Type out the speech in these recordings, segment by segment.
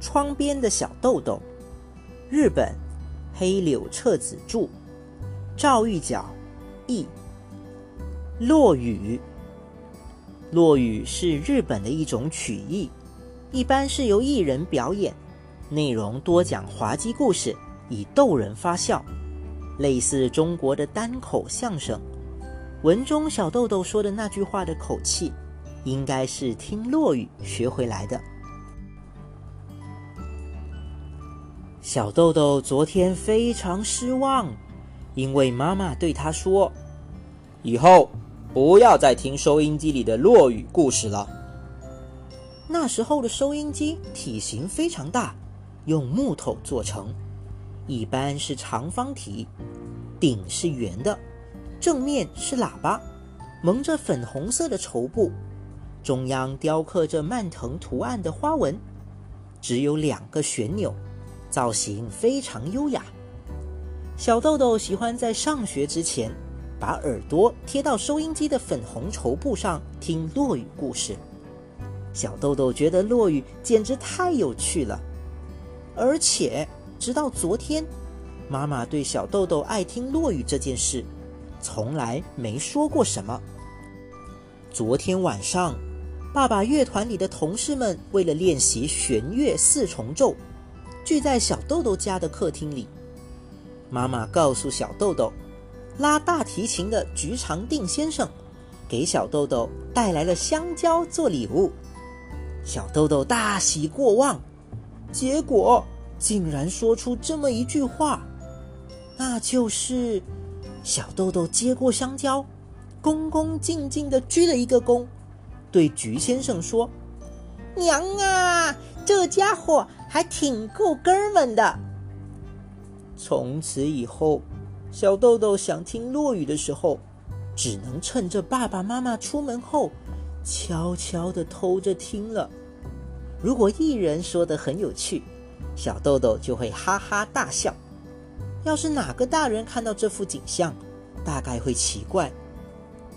窗边的小豆豆，日本，黑柳彻子著，赵玉角译。落雨，落雨是日本的一种曲艺，一般是由艺人表演，内容多讲滑稽故事，以逗人发笑，类似中国的单口相声。文中小豆豆说的那句话的口气，应该是听落雨学回来的。小豆豆昨天非常失望，因为妈妈对他说：“以后不要再听收音机里的落雨故事了。”那时候的收音机体型非常大，用木头做成，一般是长方体，顶是圆的。正面是喇叭，蒙着粉红色的绸布，中央雕刻着蔓藤图案的花纹，只有两个旋钮，造型非常优雅。小豆豆喜欢在上学之前，把耳朵贴到收音机的粉红绸布上听落雨故事。小豆豆觉得落雨简直太有趣了，而且直到昨天，妈妈对小豆豆爱听落雨这件事。从来没说过什么。昨天晚上，爸爸乐团里的同事们为了练习弦乐四重奏，聚在小豆豆家的客厅里。妈妈告诉小豆豆，拉大提琴的菊长定先生给小豆豆带来了香蕉做礼物。小豆豆大喜过望，结果竟然说出这么一句话，那就是。小豆豆接过香蕉，恭恭敬敬地鞠了一个躬，对菊先生说：“娘啊，这家伙还挺够哥们的。”从此以后，小豆豆想听落雨的时候，只能趁着爸爸妈妈出门后，悄悄地偷着听了。如果艺人说的很有趣，小豆豆就会哈哈大笑。要是哪个大人看到这幅景象，大概会奇怪：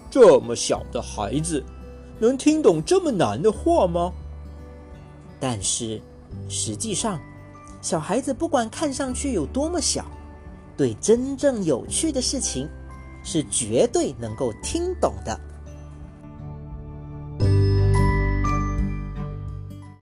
这么小的孩子能听懂这么难的话吗？但是实际上，小孩子不管看上去有多么小，对真正有趣的事情是绝对能够听懂的。